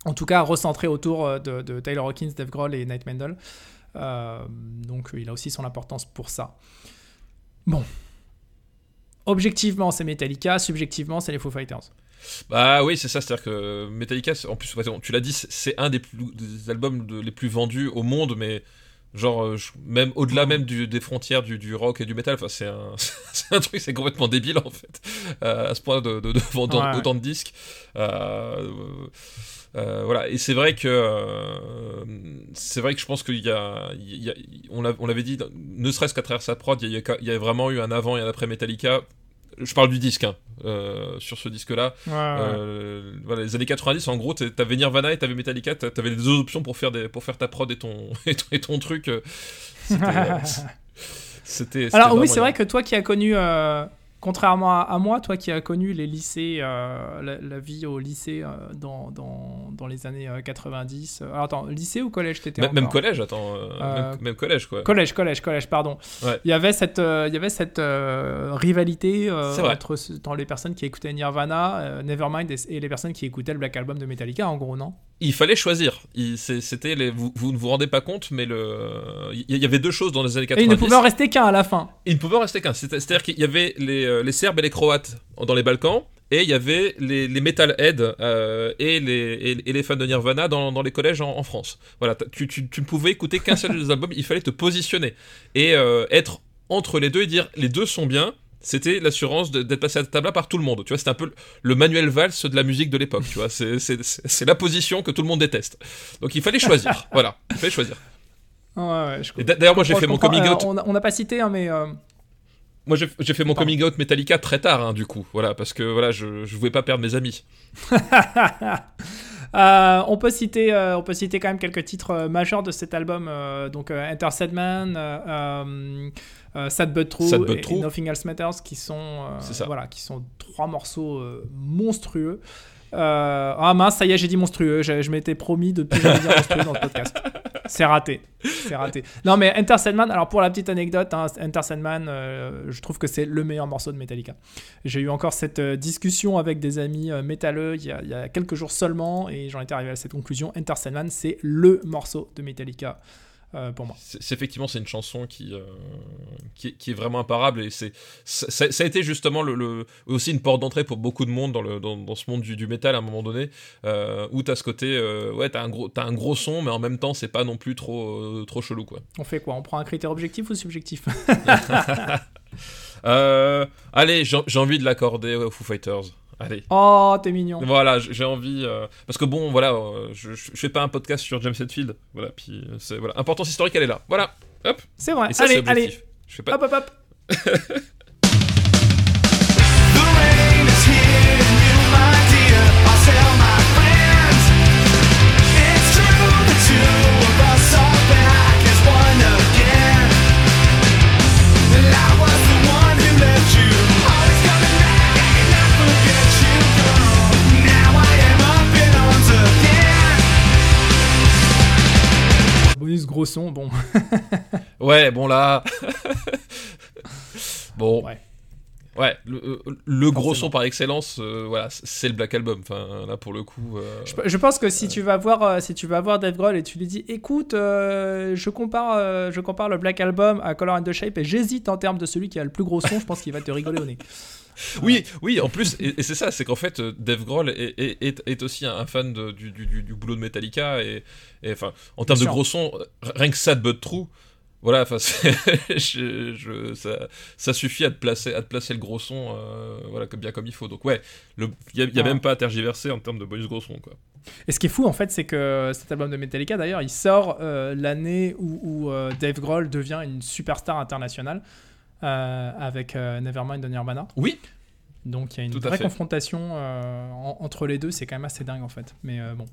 En tout cas, recentré autour de, de Taylor Hawkins, Dave Grohl et Nate Mendel. Donc il a aussi son importance pour ça. Bon. Objectivement, c'est Metallica. Subjectivement, c'est les Foo Fighters. Bah oui, c'est ça, c'est-à-dire que Metallica, en plus, tu l'as dit, c'est- un des, albums les plus vendus au monde, mais genre, euh, je- même au-delà même du- des frontières du, du rock et du metal, enfin, c'est un, c'est un truc, c'est complètement débile en fait, euh, à ce point de, de, de vendre Ouais, ouais. autant de disques. Euh, euh, voilà, et c'est vrai que euh, c'est vrai que je pense qu'il y a, il y a- on l'avait dit, ne serait-ce qu'à travers sa prod, il y, a, il y a vraiment eu un avant et un après Metallica. Je parle du disque, hein, euh, sur ce disque-là. Euh, voilà, les années 90, en gros, t'a- t'avais Nirvana et t'avais Metallica, t'a- t'avais les deux options pour faire, des, pour faire ta prod et ton, et ton, et ton truc. euh, C'était. Alors oui, c'est vrai que toi qui as connu, euh, contrairement à, à moi, toi qui as connu les lycées, euh, la, la vie au lycée euh, dans, dans, dans les années euh, 90. euh, alors attends, lycée ou collège t'étais Même, collège, attends. euh, même, même collège, quoi. Collège, collège, collège, pardon. Ouais. Il y avait cette, il y avait cette rivalité entre dans les personnes qui écoutaient Nirvana, Nevermind et, et les personnes qui écoutaient le Black Album de Metallica, en gros, non? Il fallait choisir. C'était les, vous, vous ne vous rendez pas compte, mais le, il y avait deux choses dans les années Et il 90. ne pouvait en rester qu'un à la fin. Il ne pouvait en rester qu'un. C'est- C'est-à-dire qu'il y avait les, euh, les Serbes et les Croates dans les Balkans, et il y avait les, les Metalheads euh, et, les, et, les fans de Nirvana dans, dans les collèges en, en France. Voilà, tu, tu, tu ne pouvais écouter qu'un seul des albums, il fallait te positionner et euh, être entre les deux et dire les deux sont bien. C'était l'assurance d'être passé à table par tout le monde. Tu vois, c'était un peu le- manuel valse de la musique de l'époque. Tu vois, c'est- c'est c'est- c'est la position que tout le monde déteste. Donc il fallait choisir. voilà, il fallait choisir. Ouais, ouais, d'ailleurs, moi j'ai fait mon coming Euh, out. on n'a pas cité, hein, mais. euh, Moi j'ai fait mon Pardon. coming out Metallica très tard, hein, du coup. Voilà, parce que voilà, je, je voulais pas perdre mes amis. Euh, on, peut citer, euh, on peut citer quand même quelques titres euh, majeurs de cet album. donc Enter euh, Sad But True, Sad But et, True. et Nothing Else Matters, qui sont, voilà, qui sont trois morceaux monstrueux. Euh, ah mince, ça y est, j'ai dit monstrueux. Je, m'étais promis de plus jamais dire monstrueux dans le podcast. C'est raté. C'est raté. Non, mais Enter alors pour la petite anecdote, hein, Enter euh, je trouve que c'est le meilleur morceau de Metallica. J'ai eu encore cette euh, discussion avec des amis métalleux il y, a, il y a quelques jours seulement et j'en étais arrivé à cette conclusion. Enter c'est le morceau de Metallica euh, pour moi. C'est c'est- effectivement c'est une chanson qui, euh, qui, est- qui est vraiment imparable et c'est ça, a été justement le, le- aussi une porte d'entrée pour beaucoup de monde dans, le, dans, dans ce monde du, du métal à un moment donné euh, où t'as ce côté euh, ouais t'as un gros t'as un gros son mais en même temps c'est pas non plus trop trop chelou quoi. On fait quoi? On prend un critère objectif ou subjectif? Allez j'ai j'ai envie de l'accorder aux Foo Fighters. Allez. Oh, t'es mignon. Voilà, j'ai envie euh, parce que bon, voilà, euh, je, je fais pas un podcast sur James Hetfield, voilà, puis euh, c'est voilà, importance historique, elle est là, voilà, hop, C'est vrai. et ça c'est allez, allez. Je fais pas, Hop, hop, hop. gros son, bon. Ouais, bon là. bon. Ouais. Ouais. le, euh, le gros son par excellence, euh, voilà, c'est le Black Album. Enfin, là pour le coup. euh, Je, je pense que si tu vas voir, si tu vas voir Dave Grohl et tu lui dis, écoute, je compare, je compare le Black Album à Color and the Shape et j'hésite en termes de celui qui a le plus gros son, je pense qu'il va te rigoler au nez. Oui, oui, en plus, et, et c'est ça, c'est qu'en fait, euh, Dave Grohl est, est, est- est aussi un fan de- du, du, du- du boulot de Metallica, et, et, enfin, en termes de gros son, rien que Sad But True, voilà, enfin, c'est- je- je- ça, ça suffit à te placer, à te placer le gros son, euh, voilà, comme bien comme il faut. Donc ouais, il y a, y a Ah. même pas à tergiverser en termes de bonus gros son, quoi. Et ce qui est fou en fait, c'est que cet album de Metallica, d'ailleurs, il sort euh, l'année où, où, euh, Dave Grohl devient une superstar internationale avec euh, Nevermind de Nirvana. Oui, Donc il y a une Tout vraie confrontation euh, en- entre les deux, c'est quand même assez dingue en fait. Mais euh, bon,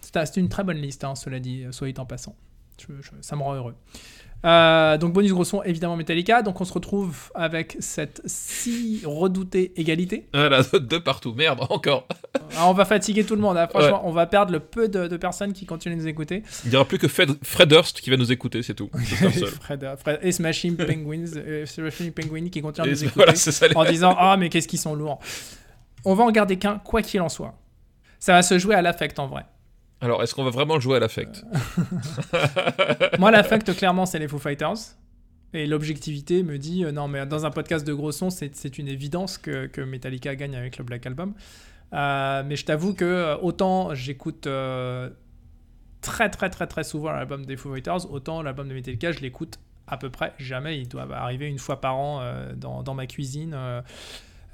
c'est c'est une très bonne liste, hein, cela dit, euh, soit dit en passant. Je- je- ça me rend heureux. Euh, donc bonus gros son, évidemment Metallica. Donc on se retrouve avec cette si redoutée égalité. voilà, de partout, merde, encore. Ah, on va fatiguer tout le monde. hein. Franchement, on va perdre le peu de, de personnes qui continuent de nous écouter. Il n'y aura plus que Fred, Fred Durst qui va nous écouter, c'est tout. Fred, Fred- et Smashing Penguins, euh, Smashing Penguin qui continue à Et nous écouter voilà, ça. en disant ah mais qu'est-ce qu'ils sont lourds. On va en garder qu'un quoi qu'il en soit. Ça va se jouer à l'affect en vrai. Alors, est-ce qu'on va vraiment jouer à l'affect Moi l'affect clairement c'est les Foo Fighters. Et l'objectivité me dit euh, non mais dans un podcast de gros son c'est une évidence que, que Metallica gagne avec le Black Album. Euh, mais je t'avoue que euh, autant j'écoute euh, très très très très souvent l'album des Foo Fighters, autant l'album de Metallica je l'écoute à peu près jamais. Il doit arriver une fois par an euh, dans, dans ma cuisine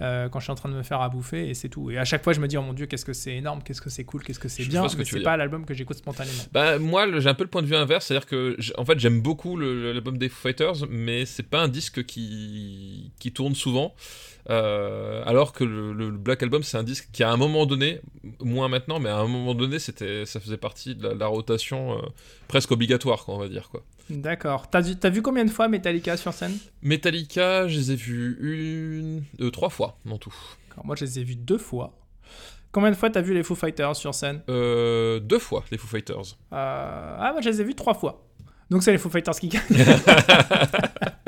euh, quand je suis en train de me faire à bouffer et c'est tout. Et à chaque fois je me dis oh mon dieu qu'est-ce que c'est énorme, qu'est-ce que c'est cool, qu'est-ce que c'est bien. ce que Mais c'est pas l'album que j'écoute spontanément. Bah moi j'ai un peu le point de vue inverse, c'est-à-dire que en fait j'aime beaucoup l'album des Foo Fighters, mais c'est pas un disque qui, qui tourne souvent. Euh, alors que le, le Black Album c'est un disque qui à un moment donné, moins maintenant, mais à un moment donné c'était ça faisait partie de la, la rotation euh, presque obligatoire quoi on va dire quoi. D'accord. T'as vu, combien de fois Metallica sur scène? Metallica je les ai vus une, euh, trois fois en tout. Moi je les ai vus deux fois. Combien de fois t'as vu les Foo Fighters sur scène? Euh, deux fois les Foo Fighters. Euh, Ah moi je les ai vus trois fois. Donc c'est les Foo Fighters qui gagnent.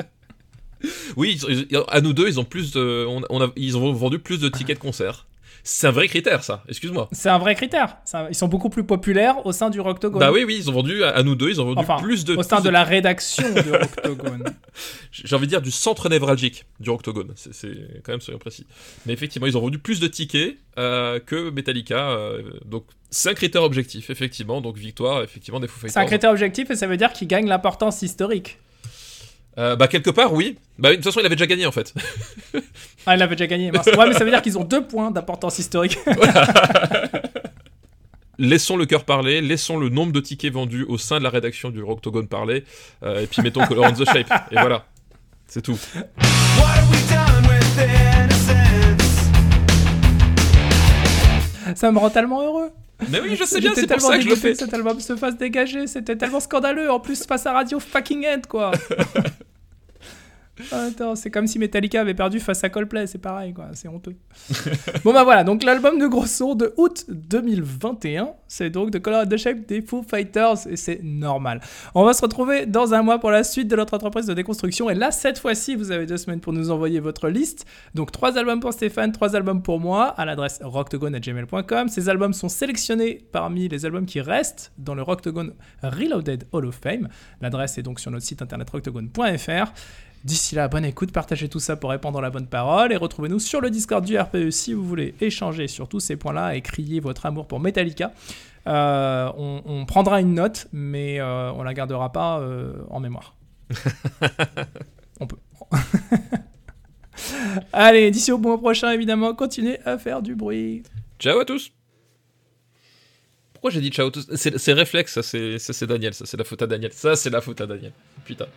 Oui, ils- ils- à nous deux ils ont plus de, on, on a- ils ont vendu plus de tickets de concert. C'est un vrai critère ça. Excuse-moi. C'est un vrai critère. Ils sont beaucoup plus populaires au sein du Rocktogone. Bah oui, oui, ils ont vendu, à, à nous deux, ils ont vendu Enfin, plus de... au sein de la rédaction du Rocktogone. J'ai envie de dire du centre névralgique du Octogone, c'est c'est quand même soyons précis. Mais effectivement, ils ont vendu plus de tickets euh, que Metallica, euh, donc c'est un critère objectif, effectivement, donc victoire, effectivement, des Foo Fighters. C'est un critère objectif et ça veut dire qu'ils gagnent l'importance historique. Euh, bah, quelque part, oui. Bah, de toute façon, il avait déjà gagné en fait. Ah, il avait déjà gagné. mince. Ouais, mais ça veut dire qu'ils ont deux points d'importance historique. Laissons le cœur parler, laissons le nombre de tickets vendus au sein de la rédaction du Rocktogone parler, euh, et puis mettons Color on the Shape. Et voilà. C'est tout. What have we done with innocence? ça me rend tellement heureux. Mais oui, je sais bien, c'est pour tellement ça que je le fais. que cet album se fasse dégager. C'était tellement scandaleux. En plus, face à Radio fucking End, quoi. Attends, c'est comme si Metallica avait perdu face à Coldplay, c'est pareil, quoi. C'est honteux. bon, bah voilà, donc l'album de gros son de août 2021, c'est donc The Color and the Shape des Foo Fighters, et c'est normal. On va se retrouver dans un mois pour la suite de notre entreprise de déconstruction, et là, cette fois-ci, vous avez deux semaines pour nous envoyer votre liste. Donc, trois albums pour Stéphane, trois albums pour moi, à l'adresse rocktogone.gmail.com. Ces albums sont sélectionnés parmi les albums qui restent dans le Rocktogone Reloaded Hall of Fame. L'adresse est donc sur notre site internet rocktogone.fr. D'ici là, bonne écoute, partagez tout ça pour répandre la bonne parole et retrouvez-nous sur le Discord du RPE si vous voulez échanger sur tous ces points-là et crier votre amour pour Metallica. Euh, on, on prendra une note, mais euh, on la gardera pas euh, en mémoire. on peut. Allez, d'ici au mois prochain, évidemment, continuez à faire du bruit. Ciao à tous. Pourquoi j'ai dit ciao à tous? C'est c'est réflexe, ça c'est ça, c'est Daniel, ça c'est la faute à Daniel. Ça c'est la faute à Daniel. Putain.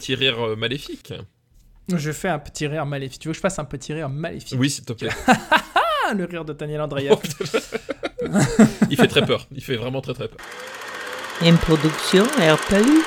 Petit rire euh, maléfique. Je fais un petit rire maléfique. Tu veux que je fasse un petit rire maléfique? Oui, s'il te plaît. Ah, le rire de Daniel Andreev. Il fait très peur. Il fait vraiment très très peur. Une production RPU.